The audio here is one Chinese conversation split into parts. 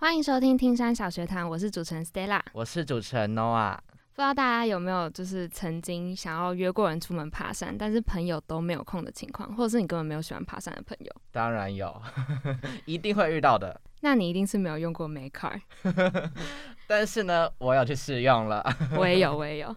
欢迎收听听山小学堂，我是主持人 Stella。我是主持人 Noah。不知道大家有没有就是曾经想要约过人出门爬山，但是朋友都没有空的情况，或者是你根本没有喜欢爬山的朋友？当然有，一定会遇到的。那你一定是没有用过 Maker，但是呢，我有去试用了。我也有，我也有。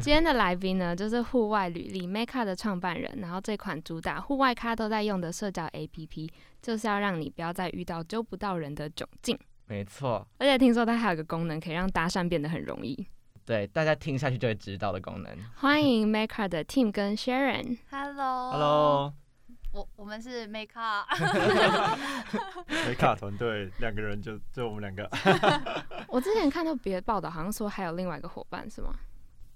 今天的来宾呢，就是户外履历 Maker 的创办人，然后这款主打户外咖都在用的社交 APP，就是要让你不要再遇到揪不到人的窘境。没错，而且听说它还有个功能，可以让搭讪变得很容易。对，大家听下去就会知道的功能。欢迎 Maker 的 Team 跟 Sharon。Hello，Hello，我我们是 Maker，Maker 团队两个人就就我们两个。我之前看到别的报道，好像说还有另外一个伙伴，是吗？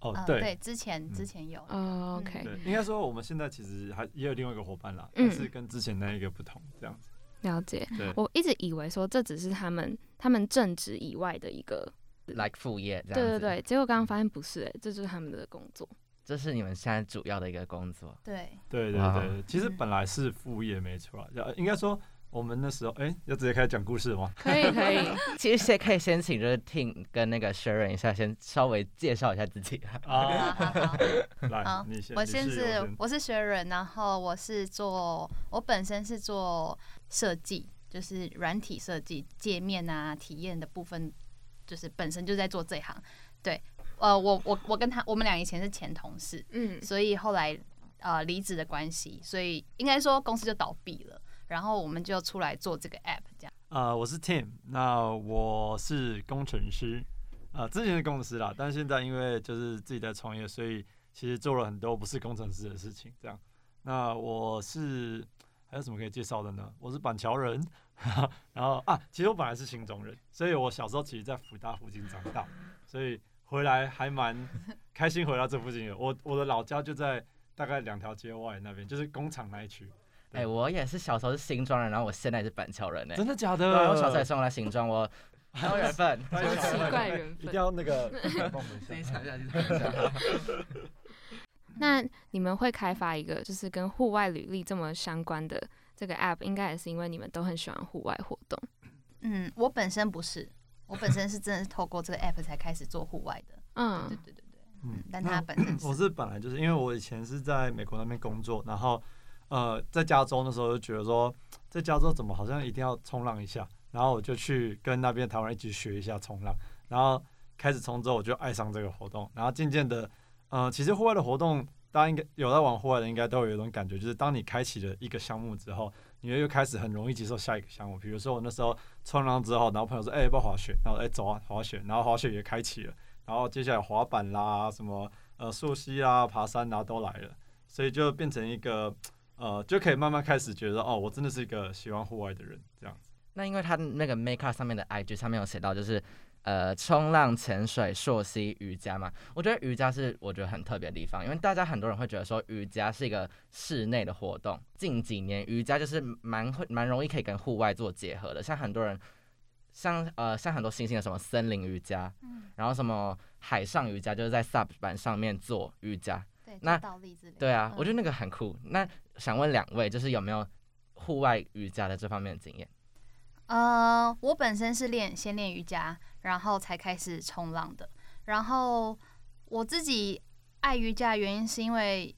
哦，对对，之前之前有。哦，OK。应该说我们现在其实还也有另外一个伙伴啦，但是跟之前那一个不同，这样子。了解。我一直以为说这只是他们他们正职以外的一个。like 副业这样对对对，结果刚刚发现不是哎，这就是他们的工作。这是你们现在主要的一个工作。对对对对，其实本来是副业没错，要应该说我们那时候哎，要直接开始讲故事吗？可以可以，其实先可以先请就是 Tim 跟那个 Sharon 一下，先稍微介绍一下自己。啊，好，来，你先。我先是我是 Sharon，然后我是做我本身是做设计，就是软体设计界面啊体验的部分。就是本身就在做这一行，对，呃，我我我跟他，我们俩以前是前同事，嗯，所以后来呃离职的关系，所以应该说公司就倒闭了，然后我们就出来做这个 app 这样。呃，我是 Tim，那我是工程师，呃，之前是工程师啦，但现在因为就是自己在创业，所以其实做了很多不是工程师的事情，这样。那我是还有什么可以介绍的呢？我是板桥人。然后啊，其实我本来是新中人，所以我小时候其实，在福大附近长大，所以回来还蛮开心回到这附近的。我我的老家就在大概两条街外那边，就是工厂那一区。哎，我也是小时候是新庄人，然后我现在是板桥人呢。真的假的？我小时候也生活在新庄，我 很有缘分，奇怪缘分，一定要那个。先想一下，先想一下。那你们会开发一个就是跟户外履历这么相关的？这个 app 应该也是因为你们都很喜欢户外活动。嗯，我本身不是，我本身是真的是透过这个 app 才开始做户外的。嗯，对对对对，嗯，但他本身我是本来就是因为我以前是在美国那边工作，然后呃在加州的时候就觉得说在加州怎么好像一定要冲浪一下，然后我就去跟那边台湾一起学一下冲浪，然后开始冲之后我就爱上这个活动，然后渐渐的，呃，其实户外的活动。大家应该有在玩户外的，应该都有一种感觉，就是当你开启了一个项目之后，你又开始很容易接受下一个项目。比如说我那时候冲浪之后，然后朋友说：“哎，要不要滑雪？”然后哎，走啊，滑雪。然后滑雪也开启了，然后接下来滑板啦，什么呃溯溪啊、爬山啊都来了，所以就变成一个呃，就可以慢慢开始觉得哦，我真的是一个喜欢户外的人这样子。那因为他那个 Make Up 上面的 IG 上面有写到，就是。呃，冲浪、潜水、溯溪、瑜伽嘛，我觉得瑜伽是我觉得很特别的地方，因为大家很多人会觉得说瑜伽是一个室内的活动，近几年瑜伽就是蛮会蛮容易可以跟户外做结合的，像很多人，像呃像很多新兴的什么森林瑜伽，然后什么海上瑜伽，就是在 SUP 板上面做瑜伽，对，那对啊，我觉得那个很酷。那想问两位，就是有没有户外瑜伽的这方面的经验？呃，我本身是练先练瑜伽。然后才开始冲浪的。然后我自己爱瑜伽的原因是因为，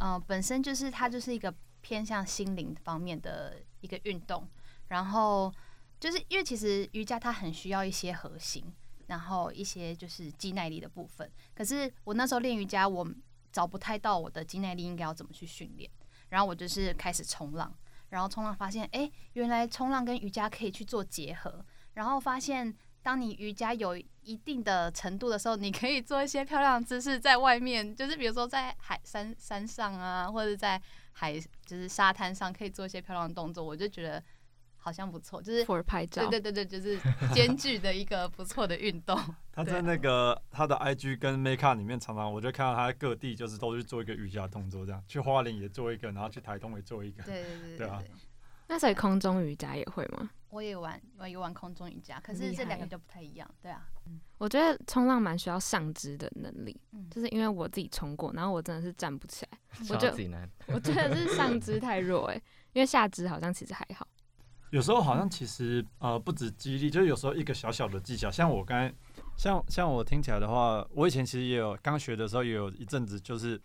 呃，本身就是它就是一个偏向心灵方面的一个运动。然后就是因为其实瑜伽它很需要一些核心，然后一些就是肌耐力的部分。可是我那时候练瑜伽，我找不太到我的肌耐力应该要怎么去训练。然后我就是开始冲浪，然后冲浪发现，哎，原来冲浪跟瑜伽可以去做结合。然后发现。当你瑜伽有一定的程度的时候，你可以做一些漂亮的姿势，在外面，就是比如说在海山山上啊，或者在海就是沙滩上，可以做一些漂亮的动作，我就觉得好像不错，就是拍照，对对对对，就是兼具的一个不错的运动。他在那个他的 IG 跟 Make Up 里面，常常我就看到他各地就是都去做一个瑜伽动作，这样去花莲也做一个，然后去台东也做一个，对对对对啊。那所以空中瑜伽也会吗？我也玩，我也玩空中瑜伽，可是这两个就不太一样，对啊。我觉得冲浪蛮需要上肢的能力，就是因为我自己冲过，然后我真的是站不起来，我觉得我觉得是上肢太弱哎，因为下肢好像其实还好。有时候好像其实呃不止激励，就是有时候一个小小的技巧，像我刚像像我听起来的话，我以前其实也有刚学的时候也有一阵子就是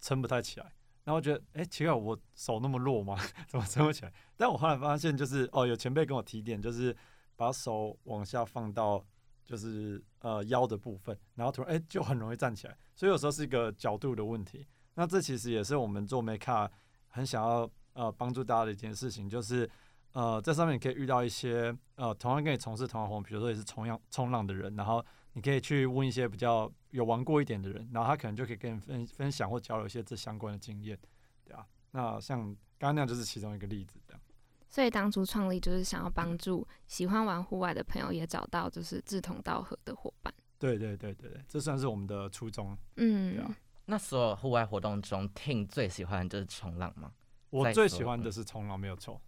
撑不太起来，然后觉得哎、奇怪，我手那么弱吗？怎么撑不起来？但我后来发现就是哦，有前辈跟我提点，就是把手往下放到就是呃腰的部分，然后突然哎、就很容易站起来，所以有时候是一个角度的问题。那这其实也是我们做 make up 很想要呃帮助大家的一件事情，就是呃在上面你可以遇到一些呃同样跟你从事同样活动，比如说也是冲浪冲浪的人，然后你可以去问一些比较有玩过一点的人，然后他可能就可以跟你分分享或交流一些这相关的经验，对啊。那像刚刚那样就是其中一个例子，这样。所以当初创立就是想要帮助喜欢玩户外的朋友，也找到就是志同道合的伙伴。对对对对对，这算是我们的初衷。嗯，对啊那所有户外活动中，Ting 最喜欢的就是冲浪吗？我最喜欢的是冲浪，没有错。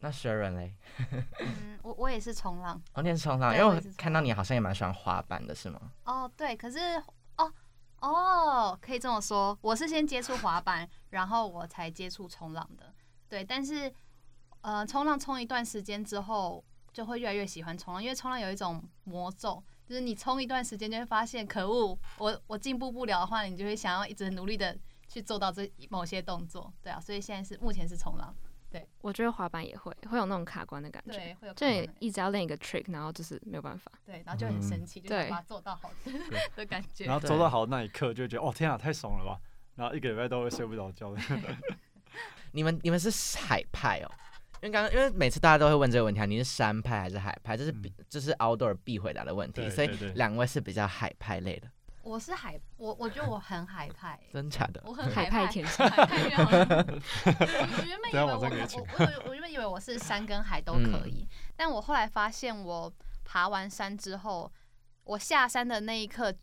那 Sharon 嘞？嗯，我我也是冲浪。哦，你也是冲浪，因为我看到你好像也蛮喜欢滑板的，是吗？哦，对，可是哦哦，可以这么说，我是先接触滑板，然后我才接触冲浪的。对，但是呃，冲浪冲一段时间之后，就会越来越喜欢冲浪，因为冲浪有一种魔咒，就是你冲一段时间就会发现，可恶，我我进步不了的话，你就会想要一直努力的去做到这某些动作。对啊，所以现在是目前是冲浪，我觉得滑板也会会有那种卡关的感觉，对，会有就一直要练一个 trick，然后就是没有办法。对，然后就很生气，对把它做到好的 的感觉。然后做到好那一刻，就会觉得哦天啊，太爽了吧！然后一个礼拜都会睡不着觉的。你们你们是海派哦？因为刚刚因为每次大家都会问这个问题啊，你是山派还是海派？这是必这是 outdoor 必回答的问题，所以对对对两位是比较海派类的，我是海，我我觉得我很海派。欸、真假的？我很海害怕派天生海派好像我我原本以为 我我我原本以为我是山跟海都可以，但我后来发现我爬完山之后，我下山的那一刻，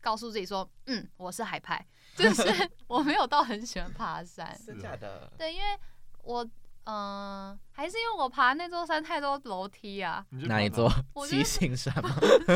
告诉自己说，嗯，我是海派，就是 我没有到很喜欢爬山。真假的？对，因为我嗯、呃还是因为我爬那座山太多楼梯啊，哪一座？我就七是星山吗？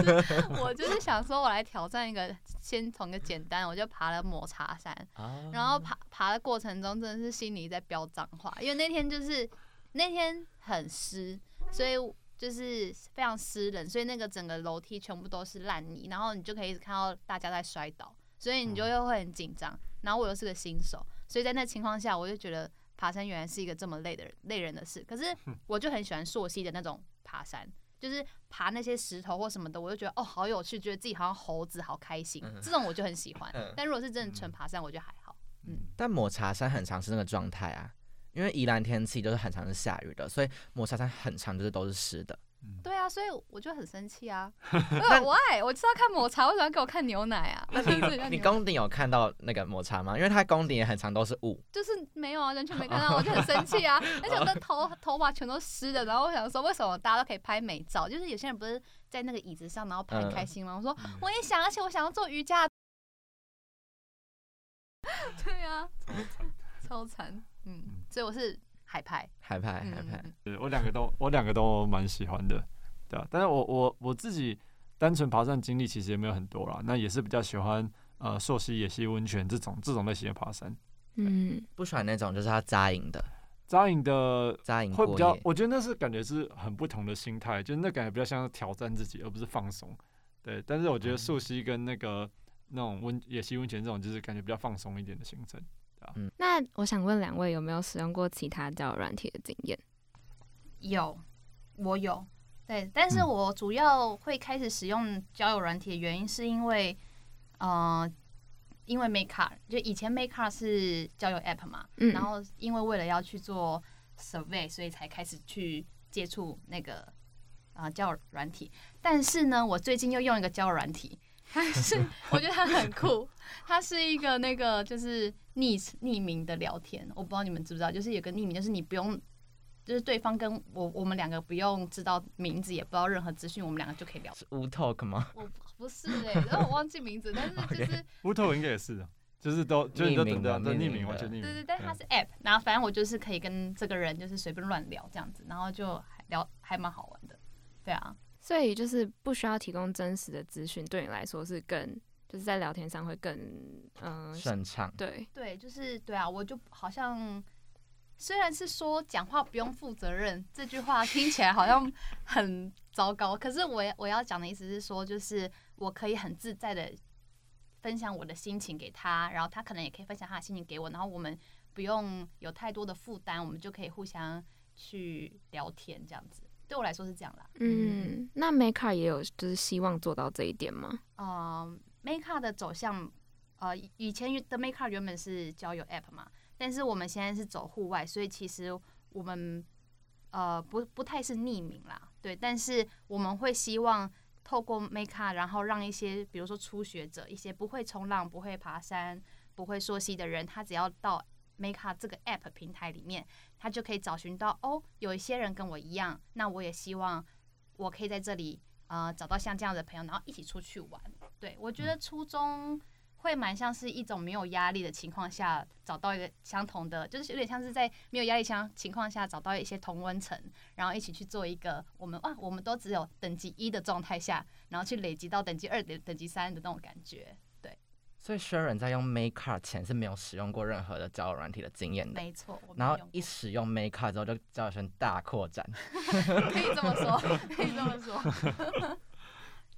我就是想说，我来挑战一个，先从一个简单，我就爬了抹茶山。啊然后爬爬的过程中，真的是心里在飙脏话，因为那天就是那天很湿，所以就是非常湿冷，所以那个整个楼梯全部都是烂泥，然后你就可以一直看到大家在摔倒，所以你就又会很紧张。然后我又是个新手，所以在那情况下，我就觉得爬山原来是一个这么累的人累人的事。可是我就很喜欢溯溪的那种爬山。就是爬那些石头或什么的，我就觉得哦好有趣，觉得自己好像猴子，好开心。嗯这种我就很喜欢嗯。但如果是真的纯爬山，我觉得还好。嗯但抹茶山很常是那个状态啊，因为宜兰天气就是很常是下雨的，所以抹茶山很长就是都是湿的。嗯对啊，所以我就很生气啊！我爱，我就是要看抹茶，为什么要给我看牛奶啊？那你你宫顶有看到那个抹茶吗？因为它宫顶也很长都是雾。就是没有啊，完全没看到，我就很生气啊！而且我的头头发全都湿的，然后我想说，为什么大家都可以拍美照？就是有些人不是在那个椅子上，然后拍开心吗？我说嗯我也想，而且我想要做瑜伽。对啊，超惨，嗯，所以我是海派，海派嗯海派，嗯对我两个都我两个都蛮喜欢的，对啊。但是我我我自己单纯爬山经历其实也没有很多啦，那也是比较喜欢呃溯溪、野溪温泉这种这种类型的爬山。嗯，不喜欢那种就是他扎营的，扎营的扎营会比较，。我觉得那是感觉是很不同的心态，就是那感觉比较像是挑战自己，而不是放松。对，但是我觉得溯溪跟那个那种温野溪温泉这种，就是感觉比较放松一点的行程。那我想问两位有没有使用过其他交友软体的经验？有，我有，对，但是嗯我主要会开始使用交友软体的原因，是因为，呃，因为 Makeup，就以前 Makeup 是交友 App 嘛，嗯，然后因为为了要去做 survey，所以才开始去接触那个啊、呃交友软体。但是呢，我最近又用一个交友软体，它 是我觉得他很酷，他是一个那个就是匿匿名的聊天，我不知道你们知不知道，就是有个匿名，就是你不用。就是对方跟我我们两个不用知道名字，也不知道任何资讯，我们两个就可以聊。是乌 talk 吗？我不是哎、然后我忘记名字，但是就是 W Talk 应该也是的，就是都就是你都匿名的等等匿名，匿名完全匿名。对对，但是它嗯是 app，然后反正我就是可以跟这个人就是随便乱聊这样子，然后就还聊还蛮好玩的，对啊，所以就是不需要提供真实的资讯，对你来说是更就是在聊天上会更嗯、顺畅。对，对，就是对啊，我就好像虽然是说讲话不用负责任这句话听起来好像 很糟糕，可是我我要讲的意思是说，就是我可以很自在的分享我的心情给他，然后他可能也可以分享他的心情给我，然后我们不用有太多的负担，我们就可以互相去聊天这样子。对我来说是这样啦。嗯，那 Maker 也有就是希望做到这一点吗？呃，Maker 的走向，呃，以前的 Maker 原本是交友 App 嘛，但是我们现在是走户外，所以其实我们呃不不太是匿名啦，对，但是我们会希望透过 Make Up，然后让一些比如说初学者，一些不会冲浪、不会爬山、不会溯溪的人，他只要到 Makeup 这个 App 平台里面，他就可以找寻到哦，有一些人跟我一样，那我也希望我可以在这里呃找到像这样的朋友，然后一起出去玩。对我觉得初衷会蛮像是一种没有压力的情况下找到一个相同的，就是有点像是在没有压力相情况下找到一些同温层，然后一起去做一个我们哇，我们都只有等级一的状态下，然后去累积到等级二的等级三的那种感觉。所以 Sharon 在用 Makeup 前是没有使用过任何的交友软体的经验的，没错。然后一使用 Makeup 之后，就交友圈大扩展。可以这么说，可以这么说，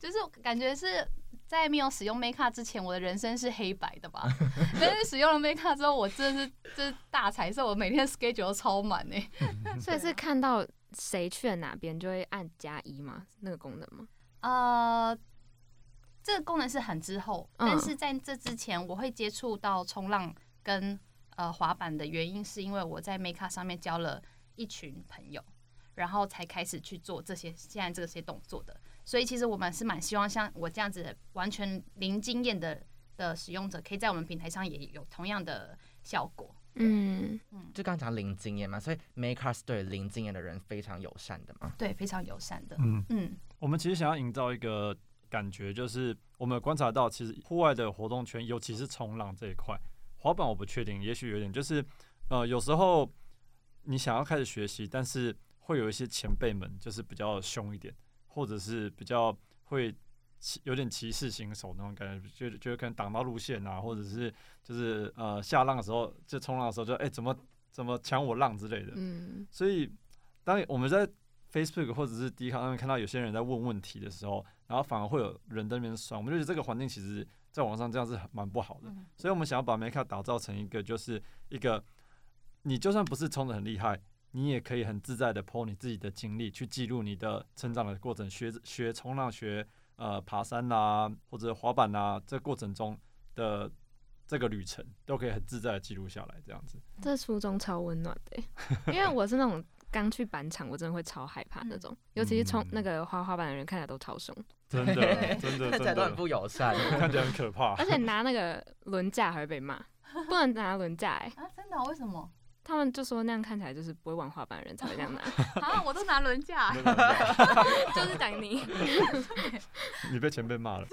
就是感觉是在没有使用 Make Up 之前，我的人生是黑白的吧。但是使用了 Make Up 之后，我真的是就是大彩色，我每天 schedule 都超满呢、所以是看到谁去了哪边就会按加一吗？那个功能吗？呃，这个功能是很之后，嗯但是在这之前，我会接触到冲浪跟呃滑板的原因，是因为我在 Make Up 上面交了一群朋友，然后才开始去做这些现在这些动作的。所以其实我们是蛮希望像我这样子完全零经验的的使用者，可以在我们平台上也有同样的效果。嗯，就刚刚讲零经验嘛，所以 Makeup 是对零经验的人非常友善的嘛。对，非常友善的。嗯，嗯，我们其实想要营造一个感觉，就是我们有观察到，其实户外的活动圈，尤其是冲浪这一块，滑板我不确定，也许有点就是，呃，有时候你想要开始学习，但是会有一些前辈们就是比较凶一点，或者是比较会歧有点歧视新手那种感觉，就就可能挡到路线啊，或者是就是呃下浪的时候，就冲浪的时候就哎、怎么怎么抢我浪之类的，嗯，所以，当我们在 Facebook 或者是 D 卡上面看到有些人在问问题的时候，然后反而会有人在那边酸，我们就觉得这个环境其实在网上这样是蛮不好的。嗯所以我们想要把 Make Up 打造成一个，就是一个你就算不是冲的很厉害，你也可以很自在的 PO 你自己的经历，去记录你的成长的过程，学学冲浪、学呃爬山啦、或者滑板啦，这过程中的这个旅程都可以很自在的记录下来，这样子。这初衷超温暖的欸，因为我是那种刚去板场，我真的会超害怕那种，尤其是冲那个滑滑板的人，看起来都超凶，真的，真的，看起来真的，都很不友善。看起来很可怕。而且拿那个轮架还会被骂，不能拿轮架哎、啊，真的哦、为什么？他们就说那样看起来就是不会玩滑板的人才会这样拿，啊，我都拿轮架。就是讲你。你被前辈骂了，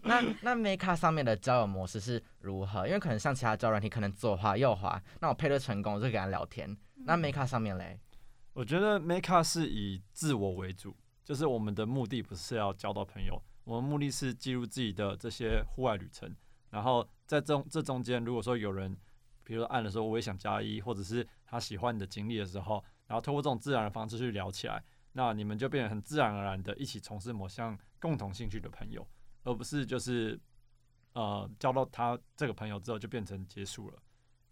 那那 Makeup 上面的交友模式是如何？因为可能像其他交友软体，可能左滑右滑，那我配对成功我就跟他聊天。那 Makeup 上面嘞，我觉得 Make Up 是以自我为主，就是我们的目的不是要交到朋友，我们目的是记录自己的这些户外旅程，然后在中这中间，如果说有人，比如说按的时候我也想加一，或者是他喜欢你的经历的时候，然后透过这种自然的方式去聊起来，那你们就变得很自然而然的一起从事某项共同兴趣的朋友，而不是就是呃交到他这个朋友之后就变成结束了，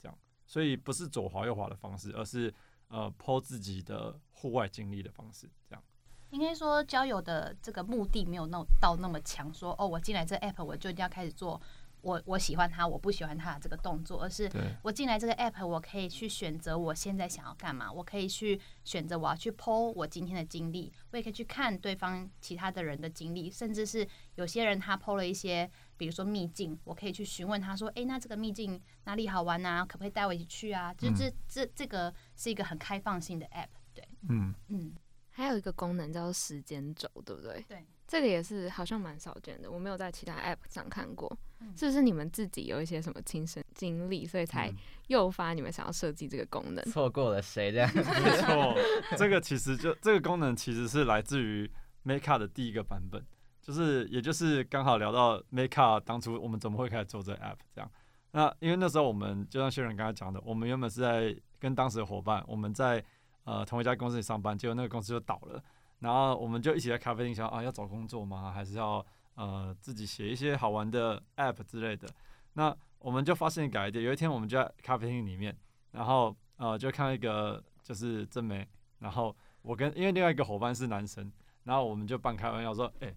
这样，所以不是左滑右滑的方式，而是呃剖自己的户外经历的方式，这样。应该说交友的这个目的没有那到那么强，说哦，我进来这个 app 我就一定要开始做我我喜欢他，我不喜欢他的这个动作，而是，我进来这个 app，我可以去选择我现在想要干嘛，我可以去选择我要去 PO 我今天的经历，我也可以去看对方其他的人的经历，甚至是有些人他 PO 了一些，比如说秘境，我可以去询问他说，诶，那这个秘境哪里好玩啊？可不可以带我一起去啊？就这这这个是一个很开放性的 app，对，嗯，嗯，还有一个功能叫做时间轴，对不对？对，这个也是好像蛮少见的，我没有在其他 app 上看过。嗯是不是你们自己有一些什么亲身经历，所以才嗯诱发你们想要设计这个功能？错过了谁这样？没错，这个其实就这个功能其实是来自于 Make Up 的第一个版本，就是也就是刚好聊到 Make Up 当初我们怎么会开始做这个 app 这样。那因为那时候我们就像薛仁刚才讲的，我们原本是在跟当时的伙伴，我们在呃同一家公司里上班，结果那个公司就倒了，然后我们就一起在咖啡厅想啊要找工作吗？还是要呃自己写一些好玩的 app 之类的？那我们就发现一个 idea，有一天我们就在咖啡厅里面，然后呃就看到一个就是真美，然后我跟因为另外一个伙伴是男生，然后我们就半开玩笑说，哎、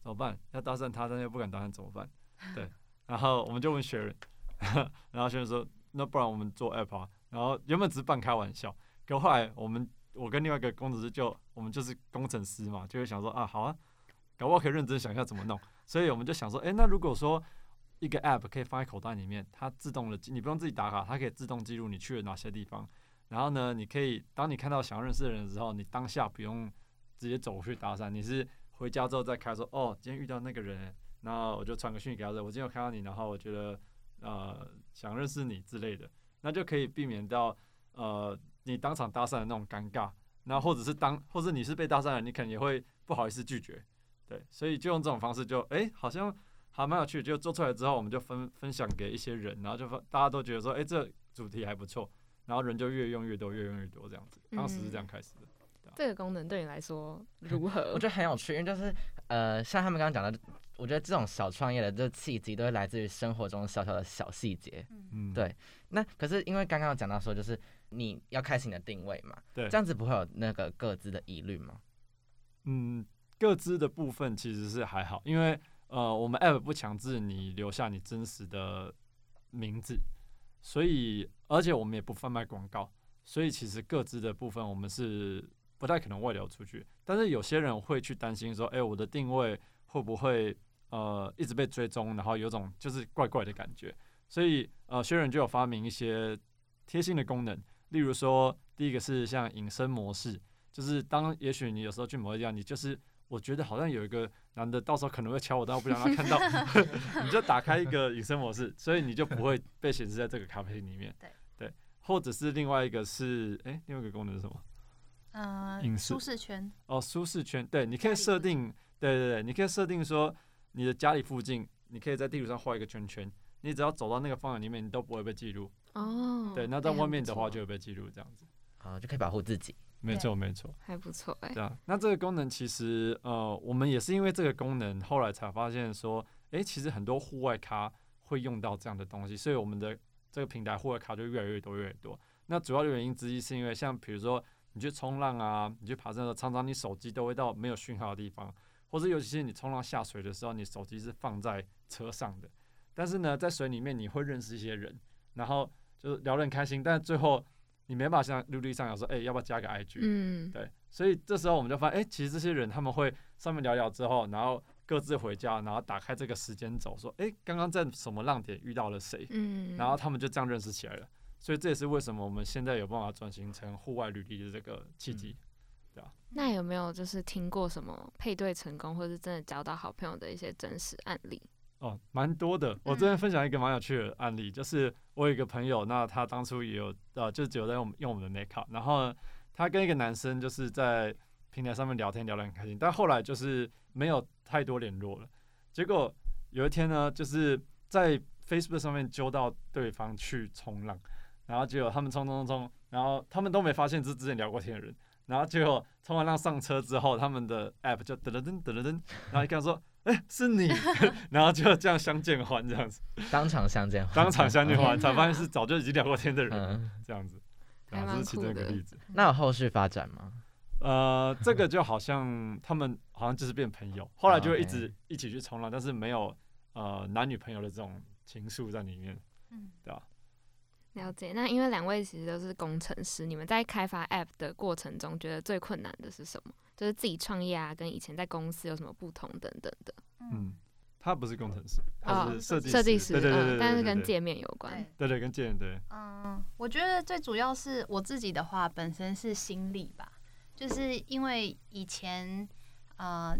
怎么办？要搭讪他，但又不敢搭讪怎么办？对，然后我们就问学人，然后学人说，那不然我们做 app 啊？然后原本只是半开玩笑，可后来我们我跟另外一个工程师就我们就是工程师嘛，就会想说啊好啊，搞不好可以认真想一下怎么弄，所以我们就想说，哎、那如果说一个 app 可以放在口袋里面，它自动的，你不用自己打卡，它可以自动记录你去了哪些地方。然后呢，你可以当你看到想要认识的人的时候，你当下不用直接走过去搭讪，你是回家之后再开说，哦，今天遇到那个人，然后我就传个讯息给他说，我今天有看到你，然后我觉得呃想认识你之类的，那就可以避免到呃你当场搭讪的那种尴尬。那或者是当，或者你是被搭讪的人，你可能也会不好意思拒绝，对，所以就用这种方式就，哎，好像还蛮有趣。就做出来之后，我们就分分享给一些人，然后就发大家都觉得说，哎，这主题还不错，然后人就越用越多，越用越多这样子。当时是这样开始的。这个功能对你来说如何？我觉得很有趣，因为就是呃，像他们刚刚讲的，我觉得这种小创业的这契机都会来自于生活中小小的小细节。嗯，对那可是因为刚刚有讲到说，就是你要开始你的定位嘛，对这样子不会有那个各自的疑虑吗？嗯，各自的部分其实是还好，因为呃，我们 app 不强制你留下你真实的名字，所以而且我们也不贩卖广告，所以其实各自的部分我们是不太可能外流出去。但是有些人会去担心说，哎、我的定位会不会呃一直被追踪，然后有种就是怪怪的感觉，所以呃，薛仁就有发明一些贴心的功能，例如说第一个是像隐身模式。就是当也许你有时候去某一地方，你就是我觉得好像有一个男的，到时候可能会敲我，但我不想让他看到，你就打开一个隐身模式，所以你就不会被显示在这个咖啡厅里面。对对，或者是另外一个是，哎、另外一个功能是什么？嗯、隐舒适圈，哦，舒适圈。对，你可以设定，对对对，你可以设定说你的家里附近，你可以在地图上画一个圈圈，你只要走到那个方向里面，你都不会被记录。哦，对，那哎在外面的话就会被记录，这样子。啊、就可以保护自己。没错，没错。还不错哎、对啊，那这个功能其实呃，我们也是因为这个功能，后来才发现说，诶，其实很多户外咖会用到这样的东西，所以我们的这个平台户外咖就越来越多越来越多。那主要的原因之一是因为像比如说你去冲浪啊，你去爬山的时候，常常你手机都会到没有讯号的地方，或者尤其是你冲浪下水的时候，你手机是放在车上的，但是呢，在水里面你会认识一些人，然后就是聊得很开心，但是最后你没办法像陆地上有说，诶，要不要加个 IG？嗯，对，所以这时候我们就发现，哎、其实这些人他们会上面聊聊之后，然后各自回家，然后打开这个时间轴，说，哎、刚刚在什么浪点遇到了谁，嗯，然后他们就这样认识起来了。所以这也是为什么我们现在有办法转型成户外履历的这个契机。那有没有就是听过什么配对成功，或是真的交到好朋友的一些真实案例？哦，蛮多的。我这边分享一个蛮有趣的案例，就是我有一个朋友，那他当初也有呃，就只有在用用我们的 Make Up，然后他跟一个男生就是在平台上面聊天聊得很开心，但后来就是没有太多联络了。结果有一天呢，就是在 Facebook 上面揪到对方去冲浪，然后结果他们冲冲冲冲，然后他们都没发现是之前聊过天的人，然后结果冲完浪上车之后，他们的 App 就噔噔噔噔噔噔，然后一看说。哎、是你，然后就这样相见欢，这样子，当场相见，当场相见欢，才发现是早就已经聊过天的人，嗯，这样子，然后，这是其中一个例子。那有后续发展吗？呃，这个就好像他们好像就是变朋友，后来就会一直一起去冲浪，但是没有呃男女朋友的这种情愫在里面，嗯，对吧、了解。那因为两位其实都是工程师，你们在开发 App 的过程中，觉得最困难的是什么？就是自己创业啊，跟以前在公司有什么不同等等的。嗯，他不是工程师，他哦是设计设计师，对对对对对嗯，但是跟界面有关对。对跟界面对，嗯，我觉得最主要是我自己的话，本身是心理吧，就是因为以前，呃，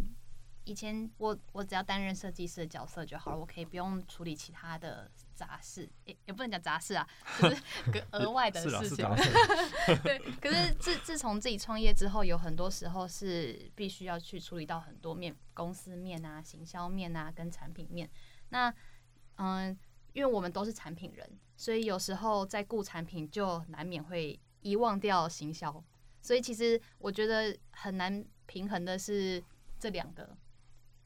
以前我我只要担任设计师的角色就好了，我可以不用处理其他的杂事，也也不能讲杂事啊，就是 额外的事情是啦是啦。对，可是自自从自己创业之后，有很多时候是必须要去处理到很多面，公司面啊、行销面啊跟产品面。那嗯，因为我们都是产品人，所以有时候在顾产品就难免会遗忘掉行销，所以其实我觉得很难平衡的是这两个，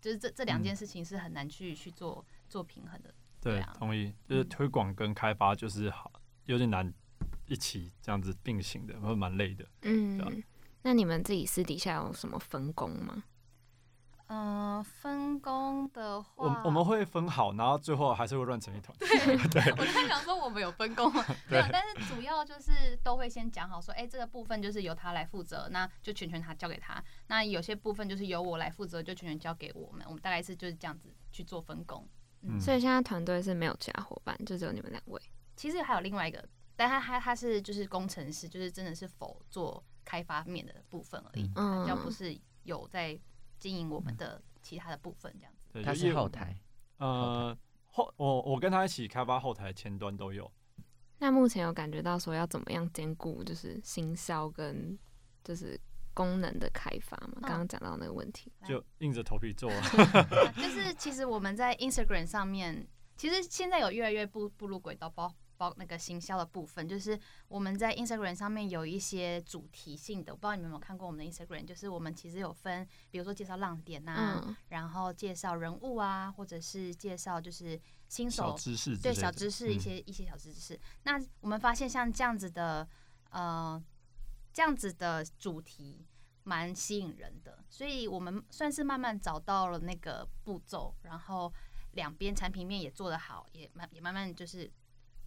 就是这这两件嗯事情是很难去去做做平衡的。对同意，就是嗯推广跟开发就是好有点难一起这样子并行的，会蛮累的。嗯，那你们自己私底下有什么分工吗？嗯、分工的话，我我们会分好，然后最后还是会乱成一团。对我在想说我们有分工吗？没有对，但是主要就是都会先讲好说，哎、这个部分就是由他来负责，那就全权他交给他。那有些部分就是由我来负责，就全权交给我们。我们大概是就是这样子去做分工。嗯所以现在团队是没有其他伙伴，就只有你们两位。其实还有另外一个，但他他他是就是工程师，就是真的是否做开发面的部分而已，嗯比较不是有在经营我们的其他的部分这样子。对，他是后台，呃后我我跟他一起开发后台前端都有。那目前有感觉到说要怎么样兼顾就是行销跟就是功能的开发嘛？刚刚讲到那个问题。就硬着头皮做。啊 就是其实我们在 Instagram 上面，其实现在有越来越步步入轨道，包包那个行销的部分，就是我们在 Instagram 上面有一些主题性的，我不知道你们有没有看过我们的 Instagram，就是我们其实有分，比如说介绍浪点啊，嗯然后介绍人物啊，或者是介绍就是新小手知识对小知识一嗯些、一些小知识。那我们发现像这样子的呃这样子的主题蛮吸引人的，所以我们算是慢慢找到了那个步骤，然后两边产品面也做得好，也慢也慢慢就是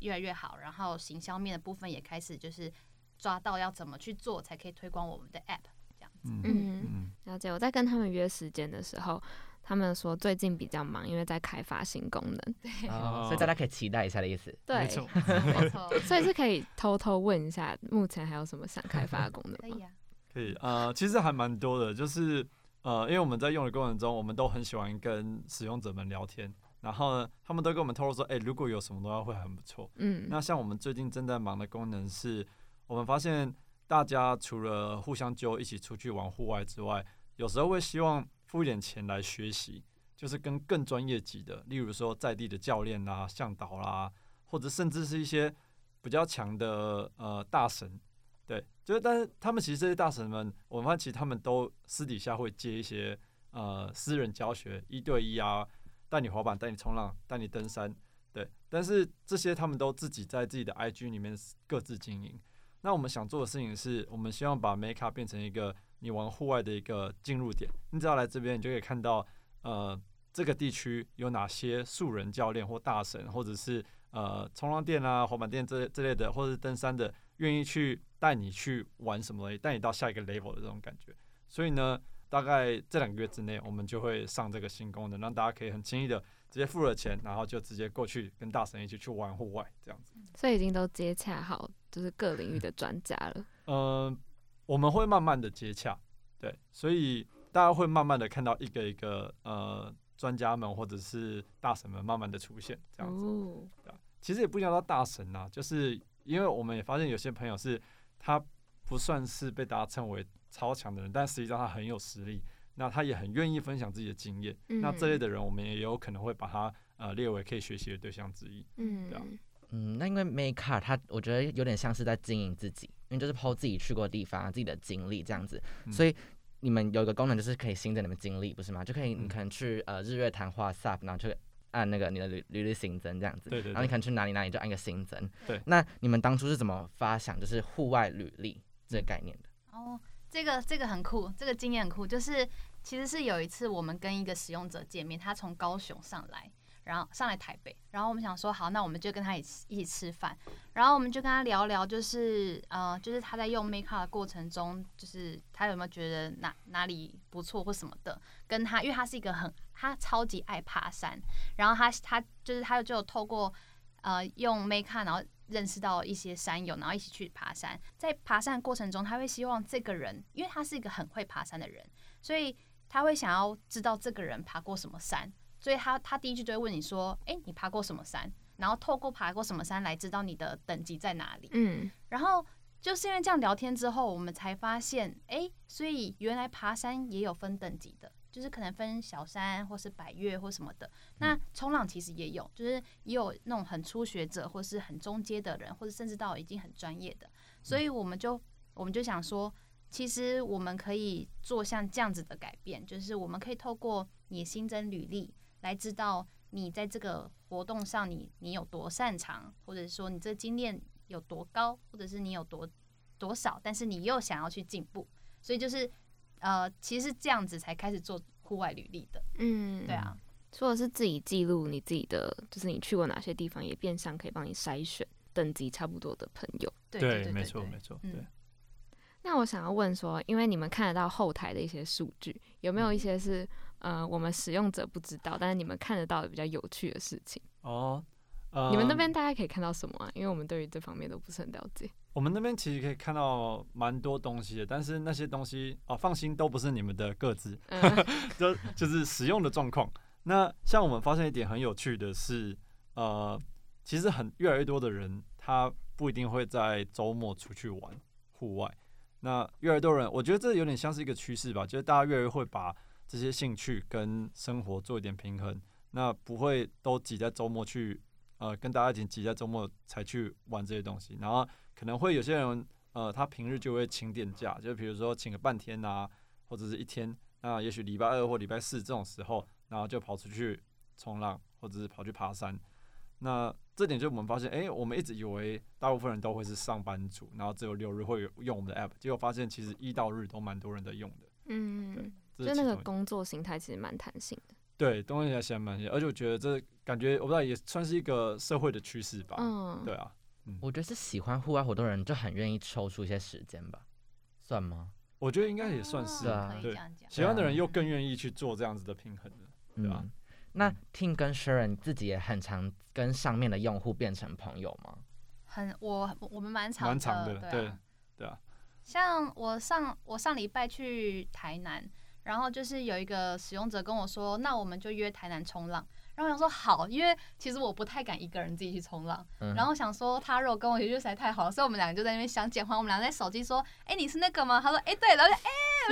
越来越好，然后行销面的部分也开始就是抓到要怎么去做才可以推广我们的 app 这样子。嗯了解。我在跟他们约时间的时候，他们说最近比较忙，因为在开发新功能，哦所以大家可以期待一下的意思。对没，错。没错，所以是可以偷偷问一下，目前还有什么想开发的功能吗？可以啊。可以，呃，其实还蛮多的，就是呃，因为我们在用的过程中，我们都很喜欢跟使用者们聊天，然后呢，他们都跟我们透露说，哎、如果有什么东西会很不错。嗯，那像我们最近正在忙的功能是，我们发现大家除了互相揪一起出去玩户外之外，有时候会希望付一点钱来学习，就是跟更专业级的，例如说在地的教练啦、向导啦，或者甚至是一些比较强的呃大神，对，就是但是他们其实这些大神们，我们发现其实他们都私底下会接一些呃私人教学，一对一啊，带你滑板、带你冲浪、带你登山，对，但是这些他们都自己在自己的 IG 里面各自经营。那我们想做的事情是，我们希望把 Makeup 变成一个你玩户外的一个进入点。你只要来这边，你就可以看到，呃，这个地区有哪些素人教练或大神，或者是呃冲浪店啊、滑板店这这类的，或者是登山的，愿意去带你去玩什么东西，带你到下一个 level 的这种感觉。所以呢，大概这两个月之内，我们就会上这个新功能，让大家可以很轻易的直接付了钱，然后就直接过去跟大神一起去玩户外这样子。所以已经都接洽好，就是各领域的专家了。嗯，我们会慢慢的接洽，对，所以大家会慢慢的看到一个一个呃专家们或者是大神们慢慢的出现，这样子。哦，其实也不一定要到大神呐、就是因为我们也发现有些朋友是他不算是被大家称为超强的人，但实际上他很有实力，那他也很愿意分享自己的经验。那这类的人，我们也有可能会把他呃列为可以学习的对象之一。嗯对啊嗯，那因为 Maker 他，我觉得有点像是在经营自己，因为就是 PO 自己去过的地方、自己的经历这样子，嗯所以你们有一个功能就是可以新增你们经历，不是吗？就可以嗯你可能去呃日月潭画 SUP，然后就按那个你的履履历新增这样子，对对对然后你可能去哪里哪里就按一个新增。对那你们当初是怎么发想就是户外履历这个概念的？哦，这个这个很酷，这个经验很酷。就是其实是有一次我们跟一个使用者见面，他从高雄上来，然后上来台北，然后我们想说好，那我们就跟他一起一起吃饭，然后我们就跟他聊聊，就是呃，就是他在用 Make Up 的过程中，就是他有没有觉得哪哪里不错或什么的，跟他，因为他是一个很他超级爱爬山，然后他他就是他就透过呃用 Make Up，然后认识到一些山友，然后一起去爬山。在爬山的过程中，他会希望这个人，因为他是一个很会爬山的人，所以他会想要知道这个人爬过什么山。所以他他第一句就会问你说：“诶，你爬过什么山？”然后透过爬过什么山来知道你的等级在哪里。嗯，然后就是因为这样聊天之后，我们才发现，哎、所以原来爬山也有分等级的，就是可能分小山或是百越或什么的。那冲浪其实也有，就是也有那种很初学者或是很中阶的人，或者甚至到已经很专业的。所以我们就我们就想说，其实我们可以做像这样子的改变，就是我们可以透过你新增履历来知道你在这个活动上你你有多擅长，或者说你这经验有多高，或者是你有多多少，但是你又想要去进步，所以就是呃，其实是这样子才开始做户外履历的，嗯，对啊，除了是自己记录你自己的，就是你去过哪些地方，也变相可以帮你筛选等级差不多的朋友。对对对，没错没错，嗯对。那我想要问说，因为你们看得到后台的一些数据，有没有一些是呃我们使用者不知道，但是你们看得到的比较有趣的事情？哦，呃，你们那边大概可以看到什么啊？因为我们对于这方面都不是很了解。我们那边其实可以看到蛮多东西的，但是那些东西哦，放心，都不是你们的个资，嗯 就就是使用的状况。那像我们发现一点很有趣的是，呃，其实很越来越多的人，他不一定会在周末出去玩户外。那越来越多人，我觉得这有点像是一个趋势吧，就是大家越来越会把这些兴趣跟生活做一点平衡，那不会都挤在周末去，呃，跟大家一起挤在周末才去玩这些东西，然后可能会有些人，呃，他平日就会请点假，就比如说请个半天啊，或者是一天，那也许礼拜二或礼拜四这种时候，然后就跑出去冲浪，或者是跑去爬山。那这点就我们发现，哎、我们一直以为大部分人都会是上班族，然后只有六日会有用我们的 app，结果发现其实一到日都蛮多人在用的。嗯，对就那个工作形态其实蛮弹性的。对东西还显蛮像，而且我觉得这感觉我不知道也算是一个社会的趋势吧。嗯，对啊，我觉得是喜欢户外活动的人就很愿意抽出一些时间吧，算吗？我觉得应该也算是对啊对。喜欢的人又更愿意去做这样子的平衡的。对啊嗯，那 Tim 跟 Sharon 自己也很常跟上面的用户变成朋友吗？很我我们蛮长蛮长的对啊对对啊像我上我上礼拜去台南，然后就是有一个使用者跟我说，那我们就约台南冲浪。然后我想说好，因为其实我不太敢一个人自己去冲浪。嗯然后想说他如果跟我一起去实在太好了，所以我们两个就在那边相见欢。我们俩在手机说，哎、你是那个吗？他说，哎、对，然后就哎、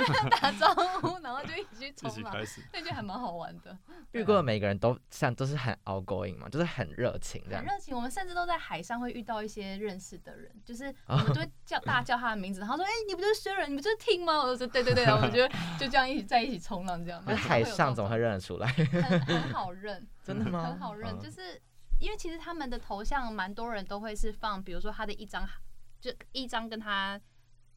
打招呼，然后就一起去一冲浪。那就还蛮好玩的。遇过的每个人都像都是很 outgoing 嘛，就是很热情这样很。热情，我们甚至都在海上会遇到一些认识的人，就是我哦们都会叫大叫他的名字，然后说：“哎、你不就是薛仁，你不就是听吗？”我就说：“对对对。”然后我们就就这样一起在一起冲浪，这样。那海上怎么会认得出来？很很好认？真的吗？很好认，嗯就是因为其实他们的头像蛮多人都会是放，比如说他的一张，就一张跟他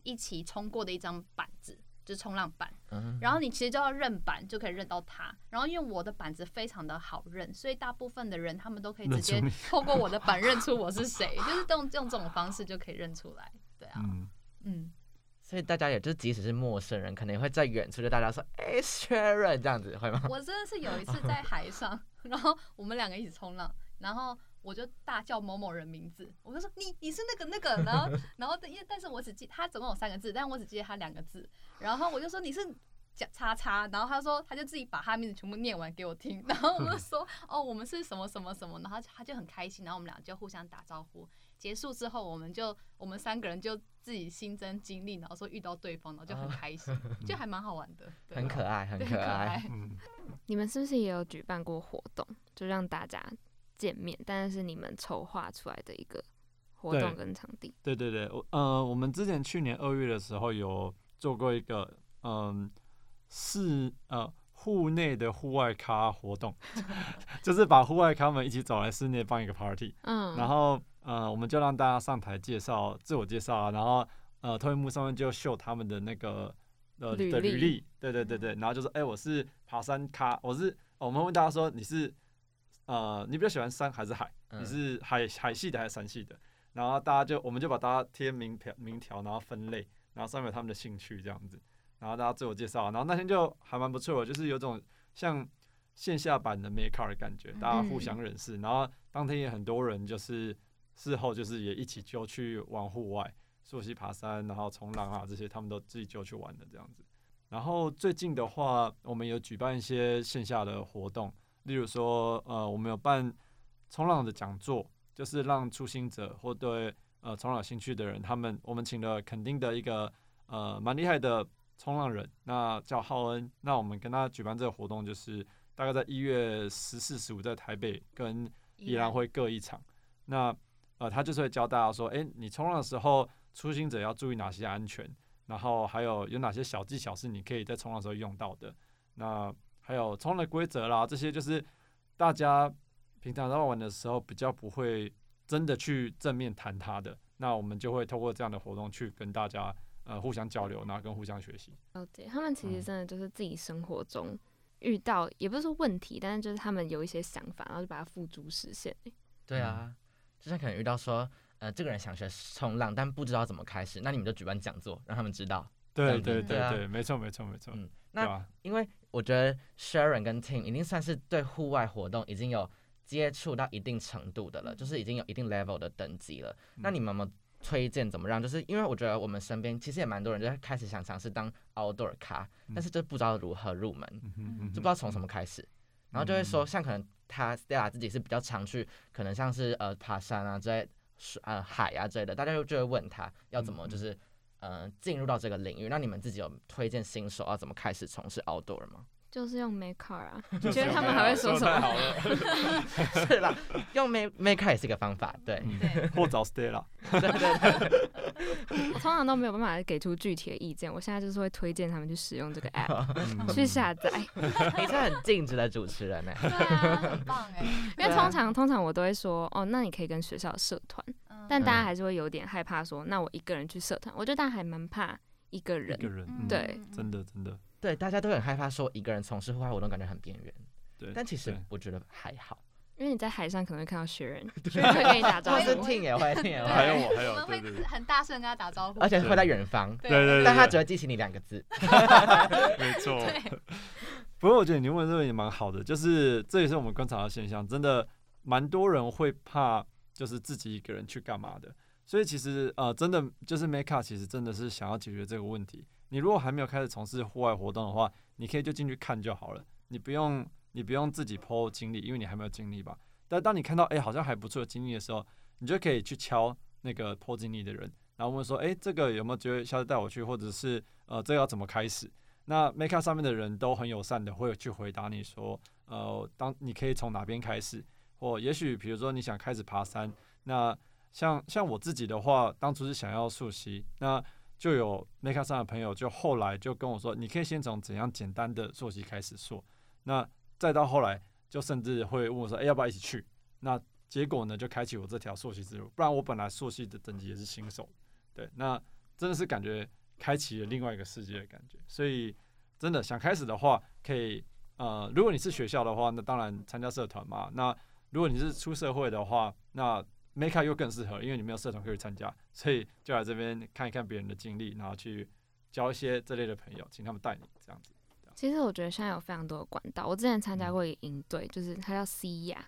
一起冲过的一张板子，就是冲浪板。嗯然后你其实就要认板，就可以认到他。然后因为我的板子非常的好认，所以大部分的人他们都可以直接 透过我的板认出我是谁，就是用用这种方式就可以认出来。对啊，嗯，嗯，所以大家也就即使是陌生人，可能也会在远处就大家说，哎、o n 这样子会吗？我真的是有一次在海上，然后我们两个一起冲浪，然后我就大叫某某人名字，我就说你你是那个那个，然后 然后因为但是我只记他总共有三个字，但我只记得他两个字，然后我就说你是。讲叉叉，然后他说他就自己把他名字全部念完给我听，然后我就说哦我们是什么什么什么，然后他就很开心，然后我们俩就互相打招呼。结束之后，我们就我们三个人就自己新增经历，然后说遇到对方，然后就很开心，就还蛮好玩的，对很可爱，很可爱。你们是不是也有举办过活动，就让大家见面？但是是你们筹划出来的一个活动跟场地。对对对，我呃，我们之前去年二月的时候有做过一个嗯室呃户内的户外咖活动，就是把户外咖们一起找来室内办一个 party，嗯，然后呃我们就让大家上台介绍自我介绍啊，然后呃投影幕上面就秀他们的那个呃履历，对对对对，然后就说哎、我是爬山咖，我是我们问大家说你是呃你比较喜欢山还是海？你嗯是海海系的还是山系的？然后大家就我们就把大家贴名条名条，然后分类，然后上面有他们的兴趣这样子，然后大家自我介绍，然后那天就还蛮不错的，就是有种像线下版的 m a k e r 的感觉，大家互相认识，然后当天也很多人就是事后就是也一起就去玩户外，溯溪爬山，然后冲浪啊这些，他们都自己就去玩的这样子。然后最近的话，我们有举办一些线下的活动，例如说，呃，我们有办冲浪的讲座，就是让初心者或对呃冲浪有兴趣的人，他们我们请了肯定的一个呃蛮厉害的冲浪人，那叫浩恩。那我们跟他举办这个活动，就是大概在一月十四、十五在台北跟宜兰会各一场。那呃，他就是会教大家说，诶，你冲浪的时候，初心者要注意哪些安全，然后还有有哪些小技巧是你可以在冲浪的时候用到的。那还有冲浪的规则啦，这些就是大家平常在玩的时候比较不会真的去正面谈它的。那我们就会透过这样的活动去跟大家呃互相交流，然后跟互相学习。了解，他们其实嗯真的就是自己生活中遇到，也不是说问题，但是就是他们有一些想法，然后就把它付诸实现。对啊，就像可能遇到说，呃，这个人想学冲浪，但不知道怎么开始，那你们就举办讲座，让他们知道。对嗯对对对啊，没错没错没错，嗯，那？因为我觉得 Sharon 跟 Tim 已经算是对户外活动已经有接触到一定程度的了，就是已经有一定 level 的等级了。那你们有没有推荐怎么让？就是因为我觉得我们身边其实也蛮多人就是开始想尝试当 outdoor 咖，但是就不知道如何入门，就不知道从什么开始。然后就会说，像可能他 Stella 自己是比较常去，可能像是呃爬山啊之类，水呃海啊之类的，大家就就会问他要怎么就是呃进入到这个领域。那你们自己有推荐新手要怎么开始从事 outdoor 吗？就是用 make car 啊，你 觉得他们还会说什么？太好了，是啦，用 make make 也是一个方法，对对，或找 Stella。对对对。我通常都没有办法给出具体的意见，我现在就是会推荐他们去使用这个 app，嗯去下载。你是很尽职的主持人呢。对啊，很棒哎。因为通常通常我都会说，哦，那你可以跟学校社团，嗯但大家还是会有点害怕说，那我一个人去社团，我觉得大家还蛮怕一个人一。个人，对真的真的，对，大家都很害怕说一个人从事户外活动，感觉很边缘。对。但其实我觉得还好，因为你在海上可能会看到雪人，雪人会跟你打招呼或是。听也会，听也还有会，我，还有我们对对对会很大声跟他打招呼，而且会在远方，对对对，但他只会记起你两个字。没错。对 不过我觉得你问这个也蛮好的，就是这也是我们观察到的现象，真的蛮多人会怕，就是自己一个人去干嘛的。所以其实呃，真的就是 Make Up 其实真的是想要解决这个问题。你如果还没有开始从事户外活动的话，你可以就进去看就好了，你不用你不用自己剖经历，因为你还没有经历吧。但当你看到哎、好像还不错的经历的时候，你就可以去敲那个剖经历的人，然后问说哎、这个有没有觉得下次带我去，或者是呃这个要怎么开始？那 Make Up 上面的人都很友善的，会去回答你说，呃，当你可以从哪边开始，或也许比如说你想开始爬山，那像像我自己的话，当初是想要溯溪，那就有 Make Up 上的朋友就后来就跟我说，你可以先从怎样简单的溯溪开始溯，那再到后来就甚至会问我说，哎、要不要一起去？那结果呢，就开启我这条溯溪之路，不然我本来溯溪的等级也是新手，对，那真的是感觉开启了另外一个世界的感觉。所以真的想开始的话，可以呃，如果你是学校的话，那当然参加社团嘛。那如果你是出社会的话，那 Make Up 又更适合，因为你没有社团可以参加，所以就来这边看一看别人的经历，然后去交一些这类的朋友，请他们带你这样子。其实我觉得现在有非常多的管道，我之前参加过一个营队，就是它叫 C 亚，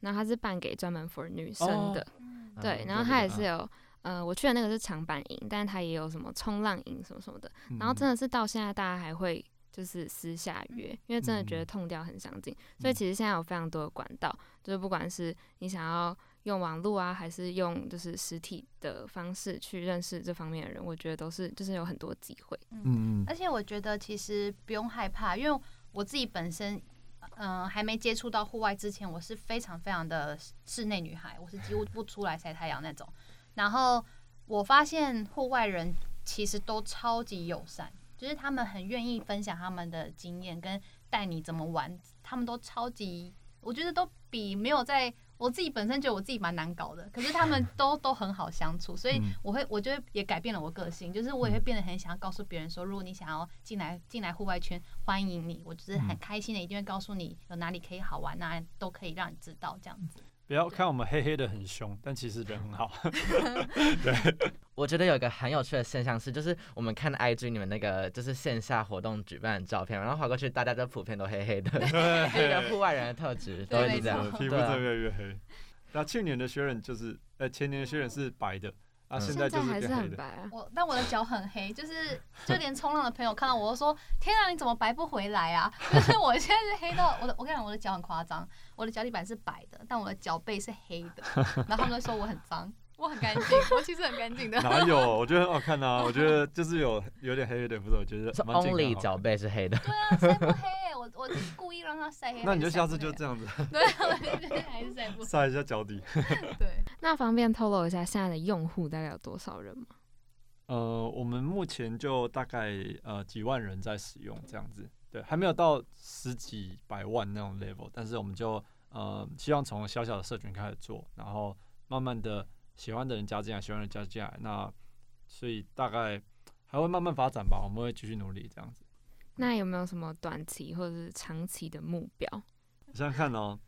然后它是办给专门 for 女生的，嗯对，嗯然后它也是有。呃，我去的那个是长板营，但是它也有什么冲浪营什么什么的，然后真的是到现在大家还会就是私下约，因为真的觉得痛调很相近，所以其实现在有非常多的管道，就是不管是你想要用网络啊，还是用就是实体的方式去认识这方面的人，我觉得都是就是有很多机会。嗯嗯而且我觉得其实不用害怕，因为我自己本身，嗯、还没接触到户外之前，我是非常非常的室内女孩，我是几乎不出来晒太阳那种。然后我发现户外人其实都超级友善，就是他们很愿意分享他们的经验，跟带你怎么玩，他们都超级，我觉得都比没有在。我自己本身觉得我自己蛮难搞的，可是他们都都很好相处，所以嗯。我会我觉得也改变了我个性，就是我也会变得很想要告诉别人说，如果你想要进来进来户外圈，欢迎你，我就是很嗯。开心的，一定会告诉你有哪里可以好玩啊，都可以让你知道这样子。不要看我们黑黑的很凶，但其实人很好。对我觉得有一个很有趣的现象是，就是我们看 IG 你们那个就是线下活动举办的照片，然后划过去，大家都普遍都黑黑的，对一个户外人的特质，都是这样皮肤越来越黑。那去年的学人就是，呃，前年的学人是白的，现在就是还是。很白啊，我但我的脚很黑，就是就连冲浪的朋友看到我都说：“天啊，你怎么白不回来啊？” 就是我现在是黑到我的，我跟你讲，我的脚很夸张，我的脚底板是白的，但我的脚背是黑的，然后他们都说我很脏。我很干净，我其实很干净的。哪有？我觉得很好看啊！我觉得就是有有点黑，有点不是，我觉得是蛮健康 only 脚背是黑的。对啊，晒不黑，我我故意让它晒黑。那你就下次就这样子黑。对，我觉得还是晒不黑。晒一下脚底。对，那方便透露一下现在的用户大概有多少人吗？呃，我们目前就大概呃几万人在使用这样子，对，还没有到十几百万那种 level，但是我们就呃希望从小小的社群开始做，然后慢慢的喜欢的人加进来，喜欢的人加进来，那所以大概还会慢慢发展吧，我们会继续努力这样子。那有没有什么短期或者是长期的目标？想想看哦，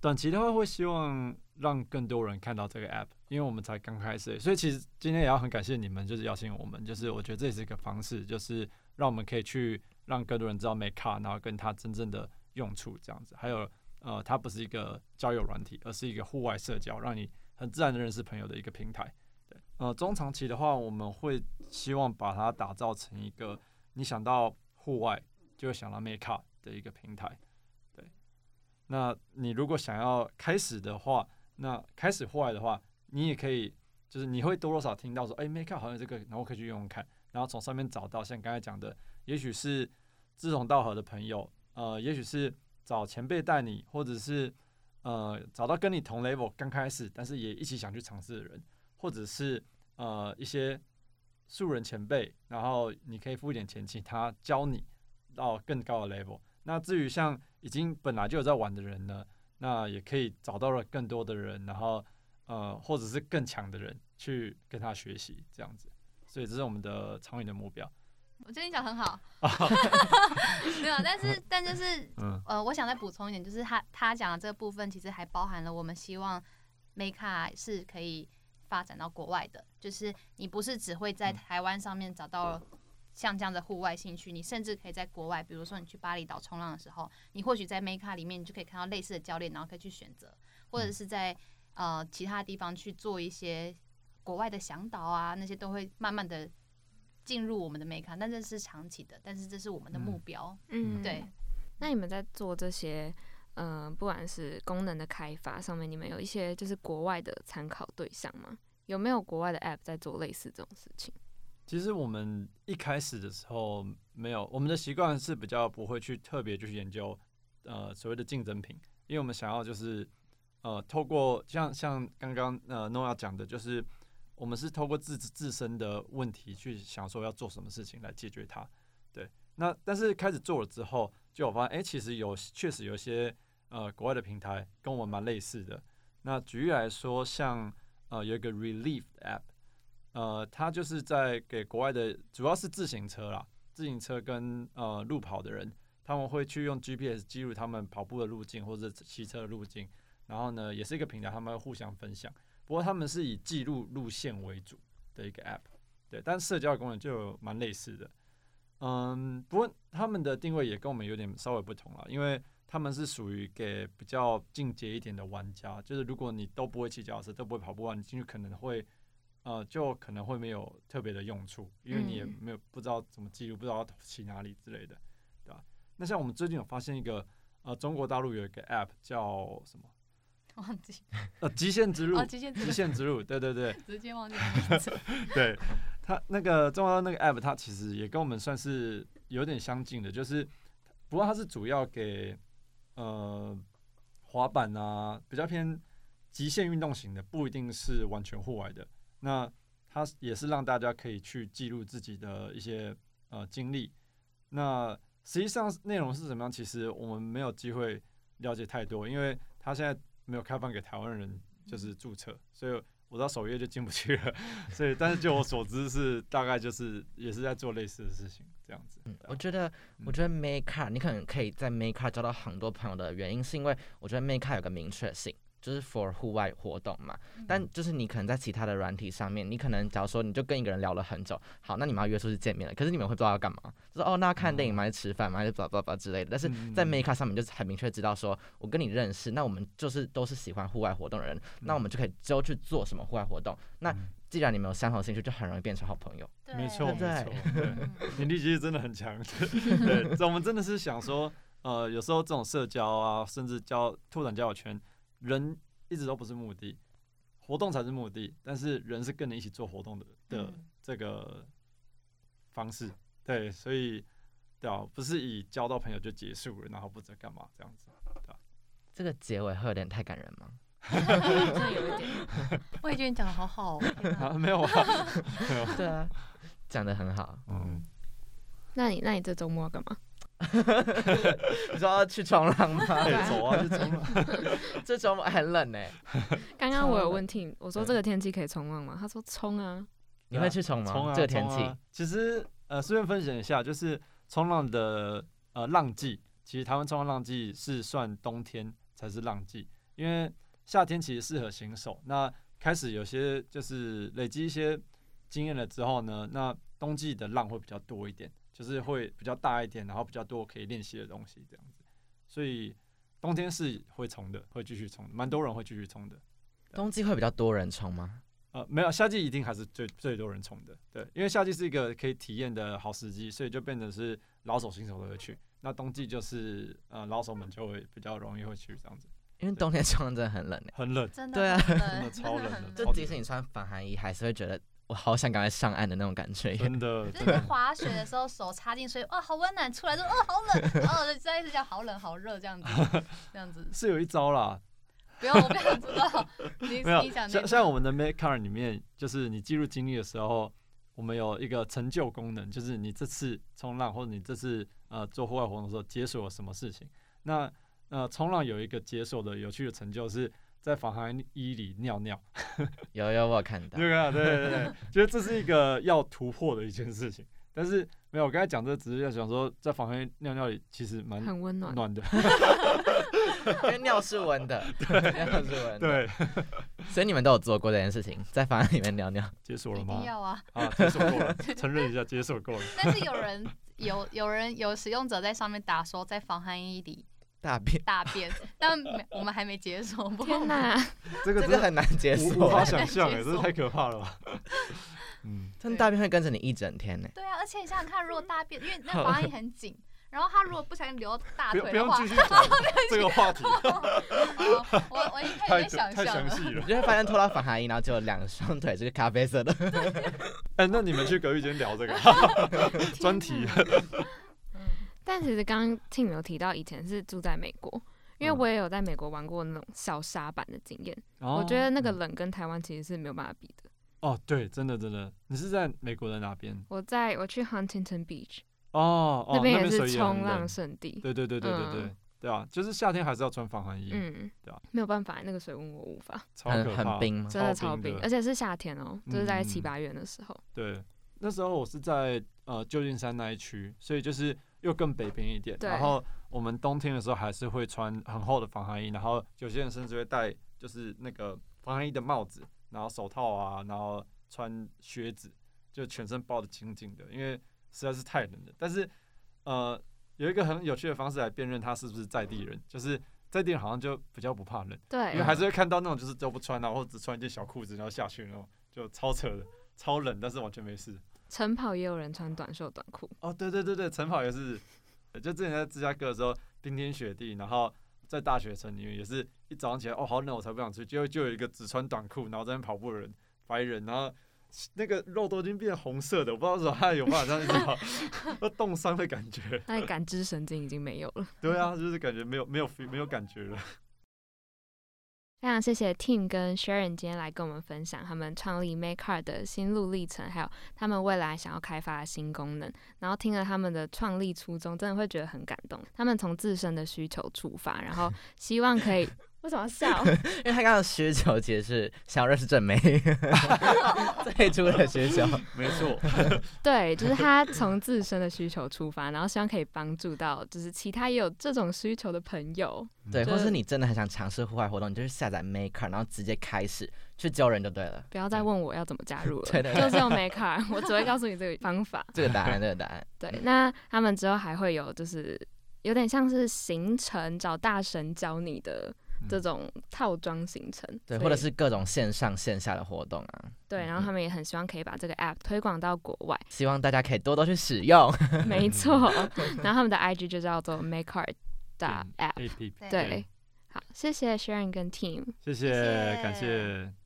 短期的话会希望让更多人看到这个 app，因为我们才刚开始，所以其实今天也要很感谢你们，就是邀请我们，就是我觉得这也是一个方式，就是让我们可以去让更多人知道 Make Car，然后跟它真正的用处这样子。还有呃，它不是一个交友软体，而是一个户外社交，让你很自然的认识朋友的一个平台。对，呃，中长期的话，我们会希望把它打造成一个你想到户外就会想到 Make Car 的一个平台。对，那你如果想要开始的话，那开始户外的话，你也可以，就是你会多多少听到说，哎、m a k e up 好像这个，然后可以去用用看，然后从上面找到像刚才讲的，也许是志同道合的朋友，呃，也许是找前辈带你，或者是呃找到跟你同 level 刚开始，但是也一起想去尝试的人，或者是呃一些素人前辈，然后你可以付一点钱请他教你到更高的 level。那至于像已经本来就有在玩的人呢，那也可以找到了更多的人，然后呃，或者是更强的人去跟他学习，这样子。所以这是我们的长远的目标。我觉得你讲很好。没有，但是 但就是嗯呃，我想再补充一点，就是他他讲的这个部分，其实还包含了我们希望 Make 是可以发展到国外的，就是你不是只会在嗯台湾上面找到像这样的户外兴趣，你甚至可以在国外，比如说你去巴厘岛冲浪的时候，你或许在 Make 里面你就可以看到类似的教练，然后可以去选择，或者是在呃其他地方去做一些国外的向导啊，那些都会慢慢的。进入我们的 Make，但这是长期的，但是这是我们的目标。嗯，对。那你们在做这些，嗯、不管是功能的开发上面，你们有一些就是国外的参考对象吗？有没有国外的 App 在做类似这种事情？其实我们一开始的时候没有，我们的习惯是比较不会去特别去研究呃所谓的竞争品，因为我们想要就是呃透过像像刚刚呃诺亚讲的，就是我们是透过自自身的问题去想说要做什么事情来解决它。对，那但是开始做了之后，就我发现，哎、其实有确实有一些呃国外的平台跟我们蛮类似的。那举例来说，像呃有一个 Relief 的 App。呃，它就是在给国外的，主要是自行车啦，自行车跟呃路跑的人，他们会去用 GPS 记录他们跑步的路径或者骑车的路径，然后呢，也是一个平台，他们会互相分享。不过他们是以记录路线为主的一个 App，对，但社交的功能就蛮类似的。嗯，不过他们的定位也跟我们有点稍微不同了，因为他们是属于给比较进阶一点的玩家，就是如果你都不会骑脚踏车，都不会跑步啊，你进去可能会。呃，就可能会没有特别的用处，因为你也嗯没有不知道怎么记录，不知道要骑哪里之类的，对吧？那像我们最近有发现一个，呃，中国大陆有一个 App 叫什么？忘记呃，极限之路哦，，极限极限之路，对对对 直接忘记名字。对，它那个中国大陆那个 App，它其实也跟我们算是有点相近的，就是不过它是主要给呃滑板啊，比较偏极限运动型的，不一定是完全户外的。那它也是让大家可以去记录自己的一些呃经历。那实际上内容是怎么样？其实我们没有机会了解太多，因为它现在没有开放给台湾人就是注册，所以我到首页就进不去了。所以，但是就我所知是大概就是也是在做类似的事情这样子。嗯我觉得，我觉得 Make Car 你可能可以在 Make Car 交到很多朋友的原因，是因为我觉得 Make Car 有个明确性，就是 for 户外活动嘛。但就是你可能在其他的软体上面，你可能假如说你就跟一个人聊了很久，好，那你们要约出去见面了，可是你们会不知道要干嘛，就是哦，那要看电影吗？还是吃饭吗？还是叭叭叭之类的。但是在嗯 Make Car 上面就是很明确知道说，我跟你认识，那我们就是都是喜欢户外活动的人，那我们就可以之后去做什么户外活动。那嗯既然你们有相同的兴趣，就很容易变成好朋友。没错，没对错，对，你力其实真的很强。对，我们真的是想说，呃，有时候这种社交啊，甚至交拓展交友圈，人一直都不是目的，活动才是目的，但是人是跟你一起做活动的的嗯这个方式，对，所以对啊，不是以交到朋友就结束了，然后不知道干嘛这样子对。这个结尾会有点太感人吗？好像有一点。我也觉得你讲的好好、哦，啊，没有啊，对啊，讲的很好。嗯，那你那你这周末要干嘛？你说要去冲浪吗？哎，走啊，去冲浪。这周末很冷呢，刚刚我有问 Tim，我说这个天气可以冲浪吗？他说冲啊。你会去冲吗？冲啊，这个天气其实呃，顺便分享一下，就是冲浪的呃浪季，其实台湾冲浪浪季是算冬天才是浪季，因为夏天其实适合新手。那开始有些就是累积一些经验了之后呢，那冬季的浪会比较多一点，就是会比较大一点，然后比较多可以练习的东西这样子。所以冬天是会冲的，会继续冲，蛮多人会继续冲的。冬季会比较多人冲吗？呃，没有，夏季一定还是最最多人冲的，对，因为夏季是一个可以体验的好时机，所以就变成是老手新手都会去。那冬季就是呃老手们就会比较容易会去这样子，因为冬天冲浪真的很冷。很冷，真的对啊真的超冷的很就即使你穿防寒衣，还是会觉得我好想赶快上岸的那种感觉。真的就是滑雪的时候，手插进水，哇，好温暖，出来就，哦，好冷，然 后就再一直讲好冷好热这样子，这样子，是有一招啦，不用，我不想知道，你 没有你讲像像我们的 Make Car 里面，就是你记录经历的时候，我们有一个成就功能，就是你这次冲浪或者你这次呃做户外活动的时候解锁了什么事情。那呃冲浪有一个解锁的有趣的成就是在防寒衣里尿尿。有有，我有看到。对啊，对对对，觉得这是一个要突破的一件事情。但是没有，我刚才讲这只是要想说，在房间尿尿里其实蛮很温暖。暖的。因为尿是温的，尿是温的。对，所以你们都有做过这件事情，在房间里面尿尿。一解锁了吗？要啊！啊，解锁过了，承认一下，接受过了。但是有人有有人有使用者在上面打说在防寒衣里大便，大便，但没我们还没解锁。不过天哪！这个真的这个很难解无无锁法欸，想象哎，这太可怕了吧？嗯，但大便会跟着你一整天呢。对啊，而且你想想看，如果大便，因为那个防寒衣很紧，然后他如果不小心流到大腿的话，不用继续讲这个话题，哦我我太始想太象了。详细了。你就会发现脱到防寒衣，然后就有两双腿是咖啡色的。哎，那你们去隔壁间聊这个专题，但其实刚刚 Tim 有提到以前是住在美国，因为嗯我也有在美国玩过那种小沙板的经验。哦我觉得那个冷跟台湾其实是没有办法比的。哦，对，真的真的，你是在美国的哪边？我在我去 Huntington Beach 哦哦，那边也是冲浪冷圣地。对对对对对对嗯对啊，就是夏天还是要穿防寒衣，嗯，对啊，没有办法，那个水温我无法，超可怕很。冰吗？真的超冰，而且是夏天哦，就是在七嗯八月的时候。对，那时候我是在呃旧金山那一区，所以就是又更北边一点。然后我们冬天的时候还是会穿很厚的防寒衣，然后有些人甚至会戴就是那个防寒衣的帽子，然后手套啊，然后穿靴子，就全身包的紧紧的，因为实在是太冷了。但是呃，有一个很有趣的方式来辨认他是不是在地人，就是在地人好像就比较不怕冷。对因为，还是会看到那种就是都不穿啊，或者只穿一件小裤子然后下去那种，就超扯的，超冷，但是完全没事。晨跑也有人穿短袖短裤。哦，对对对对，晨跑也是，就之前在芝加哥的时候，冰天雪地，然后在大学城里面也是一早上起来，哦，好冷，我才不想去，结果就有一个只穿短裤然后在那边跑步的人，白人，然后。那个肉都已经变红色的，我不知道为什么他有办法这样子跑，那冻伤的感觉。那你感知神经已经没有了。对啊，就是感觉没有没有没有感觉了。非常谢谢 Tim 跟 Sharon 今天来跟我们分享他们创立 Makecart 的心路历程，还有他们未来想要开发的新功能。然后听了他们的创立初衷，真的会觉得很感动。他们从自身的需求出发，然后希望可以为什么要笑？因为他刚刚的需求其实是想要认识正妹，最初的需求。没错，对，就是他从自身的需求出发，然后希望可以帮助到就是其他也有这种需求的朋友。对，就或是你真的很想尝试户外活动，你就去下载 Maker，然后直接开始去教人就对了。不要再问我要怎么加入了，对对对就是用 Makecart，我只会告诉你这个方法。这个答案，这个答案。对，那他们之后还会有就是有点像是行程找大神教你的这种套装行程，对，或者是各种线上线下的活动啊，对，然后他们也很希望可以把这个 app 推广到国外，希望大家可以多多去使用。没错。然后他们的 IG 就叫做 Makecart 的嗯 app，A P P，对。好，谢谢 Sharon 跟 Team。谢谢谢，谢感谢。